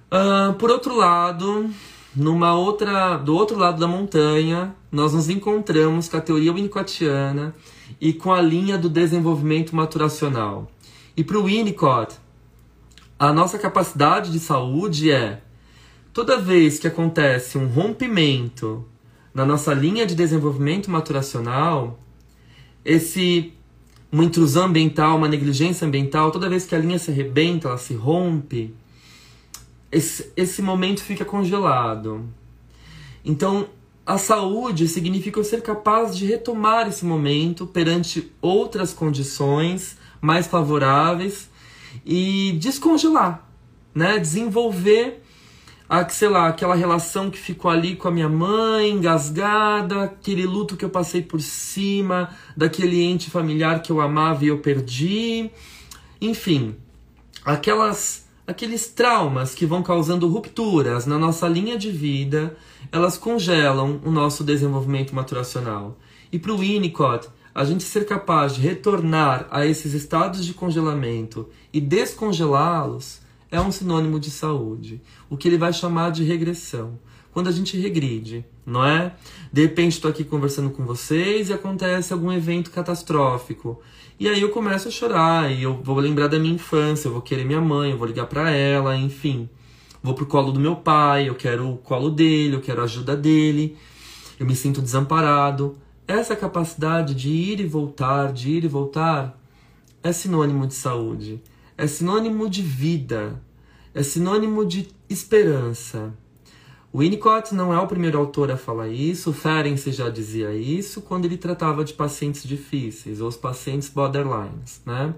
A: Uh, por outro lado, numa outra, do outro lado da montanha, nós nos encontramos com a teoria winnicottiana e com a linha do desenvolvimento maturacional. E para o Winnicott, a nossa capacidade de saúde é toda vez que acontece um rompimento na nossa linha de desenvolvimento maturacional, esse uma intrusão ambiental, uma negligência ambiental, toda vez que a linha se arrebenta, ela se rompe, esse, esse momento fica congelado. Então, a saúde significa eu ser capaz de retomar esse momento perante outras condições mais favoráveis e descongelar, né? Desenvolver a, sei lá, aquela relação que ficou ali com a minha mãe, engasgada, aquele luto que eu passei por cima, daquele ente familiar que eu amava e eu perdi. Enfim, aquelas aqueles traumas que vão causando rupturas na nossa linha de vida, elas congelam o nosso desenvolvimento maturacional. E para o Winnicott, a gente ser capaz de retornar a esses estados de congelamento e descongelá-los é um sinônimo de saúde, o que ele vai chamar de regressão. Quando a gente regride, não é? De repente estou aqui conversando com vocês e acontece algum evento catastrófico. E aí eu começo a chorar e eu vou lembrar da minha infância, eu vou querer minha mãe, eu vou ligar para ela, enfim. Vou pro colo do meu pai, eu quero o colo dele, eu quero a ajuda dele. Eu me sinto desamparado. Essa capacidade de ir e voltar, de ir e voltar, é sinônimo de saúde é sinônimo de vida, é sinônimo de esperança. Winnicott não é o primeiro autor a falar isso, o Ferenczi já dizia isso quando ele tratava de pacientes difíceis, ou os pacientes borderlines, né?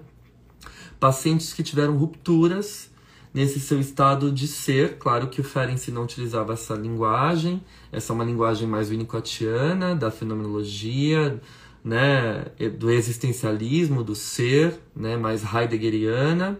A: Pacientes que tiveram rupturas nesse seu estado de ser, claro que o Ferenczi não utilizava essa linguagem, essa é uma linguagem mais winnicottiana, da fenomenologia, né, do existencialismo, do ser, né, mais heideggeriana.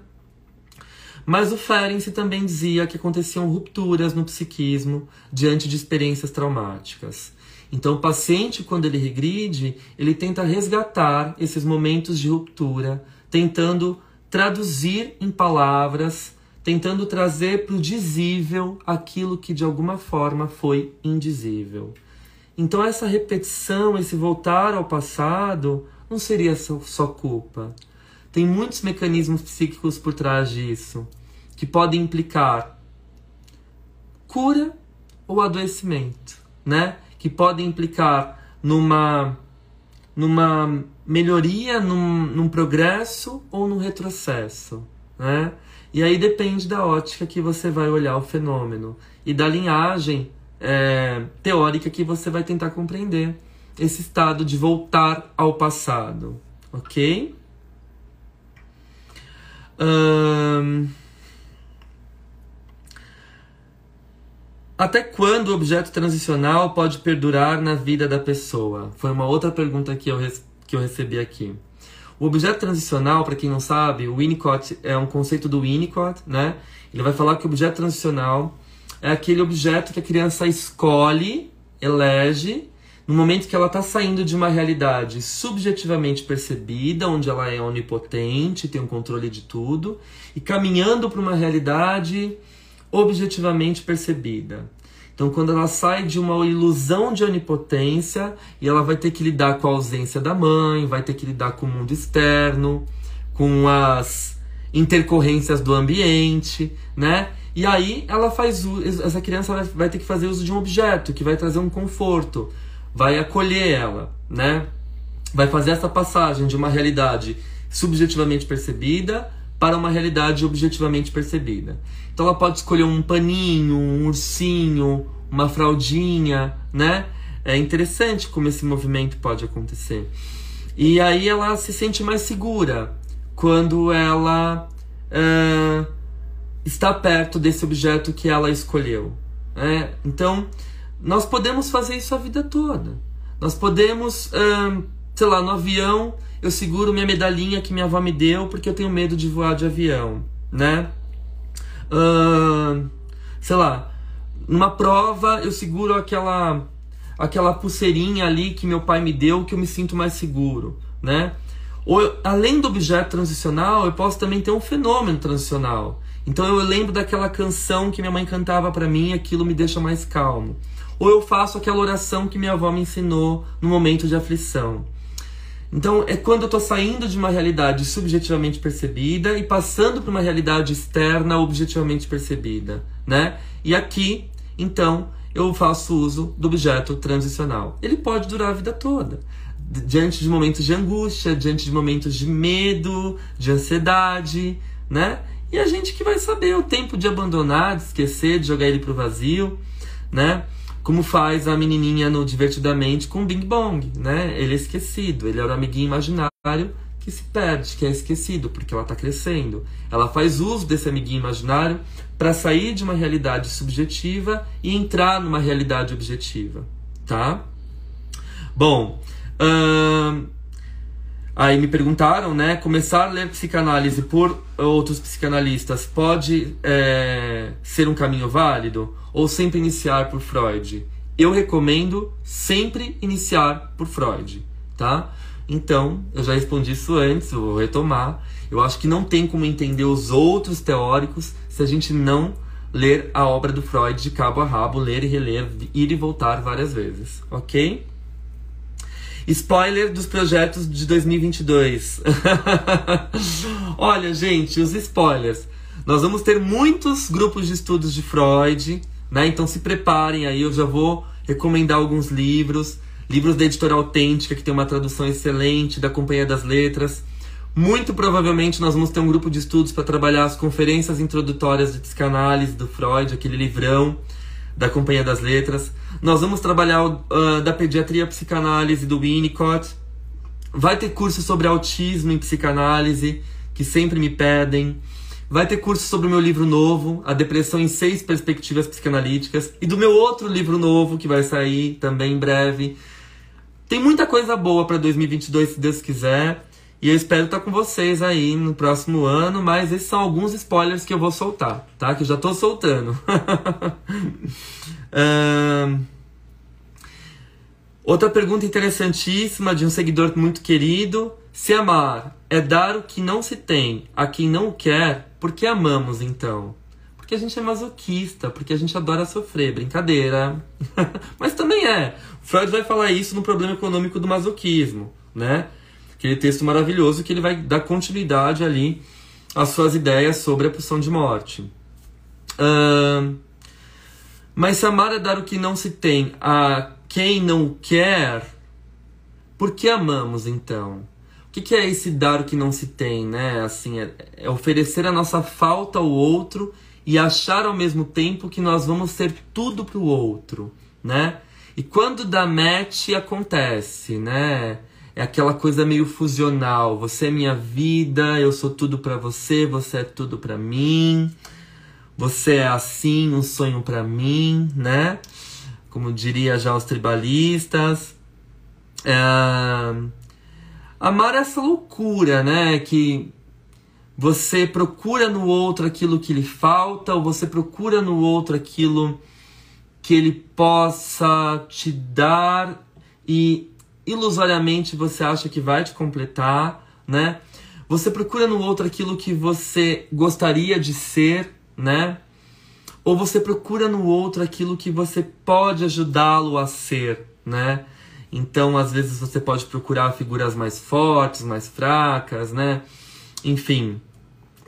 A: Mas o Ferenczi também dizia que aconteciam rupturas no psiquismo diante de experiências traumáticas. Então, o paciente, quando ele regride, ele tenta resgatar esses momentos de ruptura, tentando traduzir em palavras, tentando trazer para o dizível aquilo que de alguma forma foi indizível. Então, essa repetição, esse voltar ao passado, não seria só culpa. Tem muitos mecanismos psíquicos por trás disso, que podem implicar cura ou adoecimento, né? Que podem implicar numa, numa melhoria, num, num progresso ou num retrocesso, né? E aí depende da ótica que você vai olhar o fenômeno e da linhagem é, teórica que você vai tentar compreender. esse estado de voltar ao passado, ok? Um... Até quando o objeto transicional pode perdurar na vida da pessoa? Foi uma outra pergunta que eu, que eu recebi aqui. O objeto transicional, para quem não sabe, o Winnicott é um conceito do Winnicott, né? Ele vai falar que o objeto transicional é aquele objeto que a criança escolhe, elege, no momento que ela está saindo de uma realidade subjetivamente percebida, onde ela é onipotente, tem o um controle de tudo, e caminhando para uma realidade objetivamente percebida. Então, quando ela sai de uma ilusão de onipotência e ela vai ter que lidar com a ausência da mãe, vai ter que lidar com o mundo externo, com as intercorrências do ambiente, né? E aí ela faz essa criança vai ter que fazer uso de um objeto que vai trazer um conforto, vai acolher ela, né? Vai fazer essa passagem de uma realidade subjetivamente percebida para uma realidade objetivamente percebida. Então ela pode escolher um paninho, um ursinho, uma fraldinha, né? É interessante como esse movimento pode acontecer. E aí ela se sente mais segura quando ela uh, está perto desse objeto que ela escolheu. Né? Então, nós podemos fazer isso a vida toda. Nós podemos, uh, sei lá, no avião, eu seguro minha medalhinha que minha avó me deu porque eu tenho medo de voar de avião, né? Uh, sei lá, numa prova eu seguro aquela aquela pulseirinha ali que meu pai me deu que eu me sinto mais seguro, né? Ou além do objeto transicional, eu posso também ter um fenômeno transicional. Então eu lembro daquela canção que minha mãe cantava para mim, aquilo me deixa mais calmo. Ou eu faço aquela oração que minha avó me ensinou no momento de aflição. Então, é quando eu estou saindo de uma realidade subjetivamente percebida e passando para uma realidade externa objetivamente percebida, né? E aqui, então, eu faço uso do objeto transicional. Ele pode durar a vida toda. Diante de momentos de angústia, diante de momentos de medo, de ansiedade, né? E a gente que vai saber o tempo de abandonar, de esquecer, de jogar ele pro vazio, né? Como faz a menininha no Divertidamente com o Bing Bong, né? Ele é esquecido, ele é o amiguinho imaginário que se perde, que é esquecido, porque ela está crescendo. Ela faz uso desse amiguinho imaginário para sair de uma realidade subjetiva e entrar numa realidade objetiva, tá? Bom, hum, aí me perguntaram, né? Começar a ler psicanálise por outros psicanalistas pode é, ser um caminho válido? ou sempre iniciar por Freud? Eu recomendo sempre iniciar por Freud, tá? Então, eu já respondi isso antes, vou retomar. Eu acho que não tem como entender os outros teóricos se a gente não ler a obra do Freud de cabo a rabo, ler e reler, ir e voltar várias vezes, ok? Spoiler dos projetos de 2022. Olha, gente, os spoilers. Nós vamos ter muitos grupos de estudos de Freud né? Então se preparem aí, eu já vou recomendar alguns livros. Livros da editora autêntica, que tem uma tradução excelente, da Companhia das Letras. Muito provavelmente nós vamos ter um grupo de estudos para trabalhar as conferências introdutórias de psicanálise do Freud, aquele livrão da Companhia das Letras. Nós vamos trabalhar uh, da pediatria psicanálise do Winnicott. Vai ter curso sobre autismo em psicanálise, que sempre me pedem. Vai ter curso sobre o meu livro novo, A Depressão em Seis Perspectivas Psicanalíticas, e do meu outro livro novo, que vai sair também em breve. Tem muita coisa boa para 2022, se Deus quiser. E eu espero estar com vocês aí no próximo ano, mas esses são alguns spoilers que eu vou soltar, tá? Que eu já tô soltando. um... Outra pergunta interessantíssima de um seguidor muito querido. Se amar é dar o que não se tem a quem não quer, por que amamos então? Porque a gente é masoquista, porque a gente adora sofrer, brincadeira. Mas também é. Freud vai falar isso no problema econômico do masoquismo, né? Aquele texto maravilhoso que ele vai dar continuidade ali às suas ideias sobre a pulsão de morte. Uh, mas se amar é dar o que não se tem a quem não quer, por que amamos então? que, que é esse dar o que não se tem, né? Assim, é, é oferecer a nossa falta ao outro e achar ao mesmo tempo que nós vamos ser tudo para o outro, né? E quando dá match, acontece, né? É aquela coisa meio fusional. Você é minha vida, eu sou tudo para você, você é tudo para mim. Você é assim, um sonho para mim, né? Como diria já os tribalistas. É... Amar essa loucura, né? Que você procura no outro aquilo que lhe falta, ou você procura no outro aquilo que ele possa te dar e ilusoriamente você acha que vai te completar, né? Você procura no outro aquilo que você gostaria de ser, né? Ou você procura no outro aquilo que você pode ajudá-lo a ser, né? Então, às vezes você pode procurar figuras mais fortes, mais fracas, né? Enfim.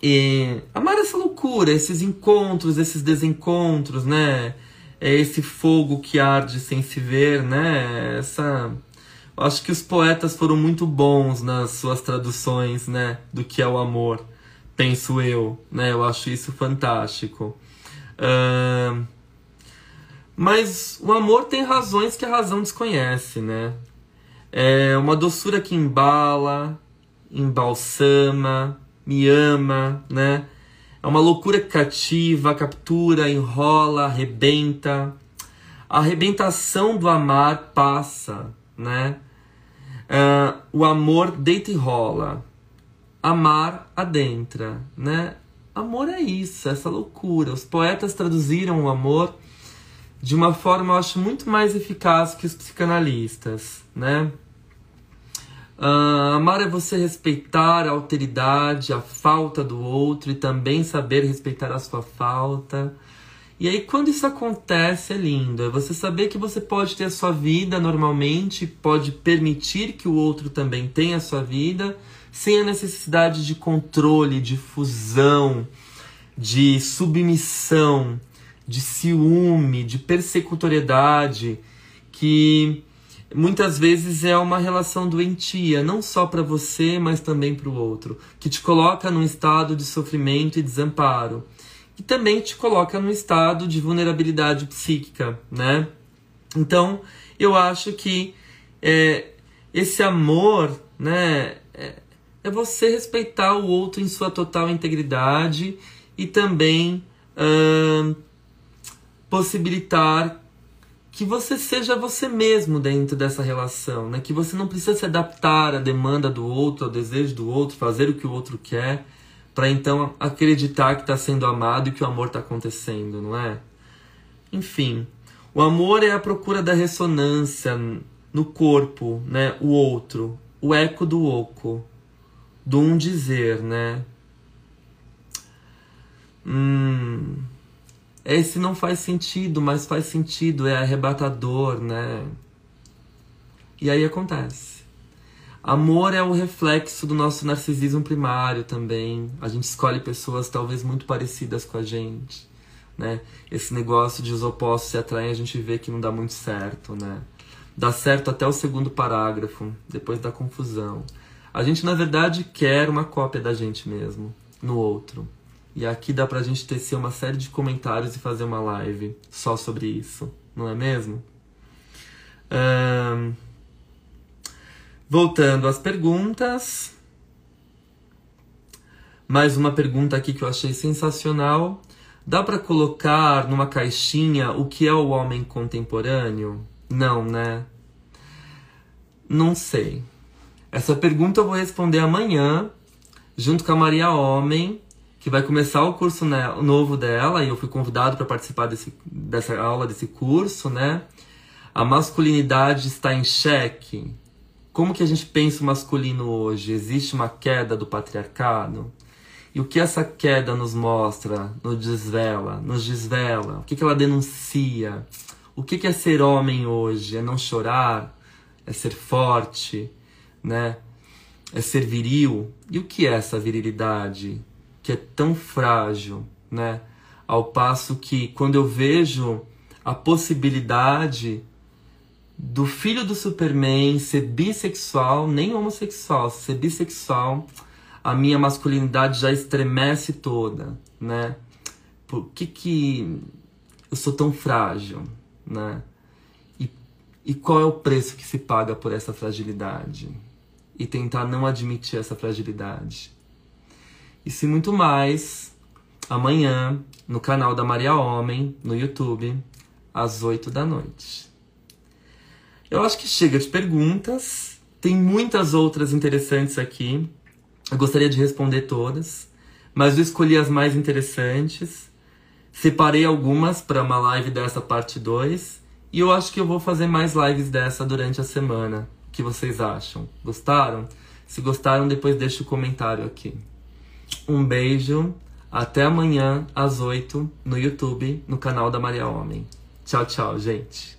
A: E amar essa loucura, esses encontros, esses desencontros, né? é esse fogo que arde sem se ver, né? Essa acho que os poetas foram muito bons nas suas traduções, né, do que é o amor, penso eu, né? Eu acho isso fantástico. Mas o amor tem razões que a razão desconhece, né? É uma doçura que embala, embalsama, me ama, né? É uma loucura que cativa, captura, enrola, arrebenta. A arrebentação do amar passa, né? Uh, o amor deita e rola. Amar adentra, né? Amor é isso, essa loucura. Os poetas traduziram o amor de uma forma, eu acho, muito mais eficaz que os psicanalistas, né? Uh, amar é você respeitar a alteridade, a falta do outro e também saber respeitar a sua falta. E aí, quando isso acontece, é lindo. É você saber que você pode ter a sua vida normalmente, pode permitir que o outro também tenha a sua vida, sem a necessidade de controle, de fusão, de submissão, de ciúme, de persecutoriedade, que muitas vezes é uma relação doentia, não só para você, mas também para o outro, que te coloca num estado de sofrimento e desamparo, e também te coloca num estado de vulnerabilidade psíquica, né? Então, eu acho que é, esse amor, né, é, é, você respeitar o outro em sua total integridade e também possibilitar que você seja você mesmo dentro dessa relação, né? Que você não precisa se adaptar à demanda do outro, ao desejo do outro, fazer o que o outro quer, para então acreditar que está sendo amado e que o amor está acontecendo, não é? Enfim, o amor é a procura da ressonância no corpo, né? O outro, o eco do oco, do um dizer, né? Hum esse não faz sentido, mas faz sentido, é arrebatador, né? E aí acontece. Amor é o reflexo do nosso narcisismo primário também. A gente escolhe pessoas talvez muito parecidas com a gente, né? Esse negócio de os opostos se atraem, a gente vê que não dá muito certo, né? Dá certo até o segundo parágrafo, depois da confusão. A gente na verdade quer uma cópia da gente mesmo no outro. E aqui dá pra gente tecer uma série de comentários e fazer uma live só sobre isso, não é mesmo? Um, voltando às perguntas. Mais uma pergunta aqui que eu achei sensacional. Dá para colocar numa caixinha o que é o homem contemporâneo? Não, né? Não sei. Essa pergunta eu vou responder amanhã, junto com a Maria Homem, que vai começar o curso né, novo dela, e eu fui convidado para participar desse, dessa aula, desse curso, né? A masculinidade está em xeque. Como que a gente pensa o masculino hoje? Existe uma queda do patriarcado? E o que essa queda nos mostra, nos desvela, nos desvela? O que, que ela denuncia? O que, que é ser homem hoje? É não chorar? É ser forte? Né? É ser viril? E o que é essa virilidade? que é tão frágil, né? Ao passo que quando eu vejo a possibilidade do filho do Superman ser bissexual, nem homossexual, ser bissexual, a minha masculinidade já estremece toda, né? Por que que eu sou tão frágil, né? E E qual é o preço que se paga por essa fragilidade? E tentar não admitir essa fragilidade. E se muito mais, amanhã, no canal da Maria Homem, no YouTube, às 8 da noite. Eu acho que chega de perguntas. Tem muitas outras interessantes aqui. Eu gostaria de responder todas, mas eu escolhi as mais interessantes. Separei algumas para uma live dessa parte 2 e eu acho que eu vou fazer mais lives dessa durante a semana. Que vocês acham? Gostaram? Se gostaram, depois deixa o comentário aqui. Um beijo, até amanhã às 8 no YouTube, no canal da Maria Homem. Tchau, tchau, gente.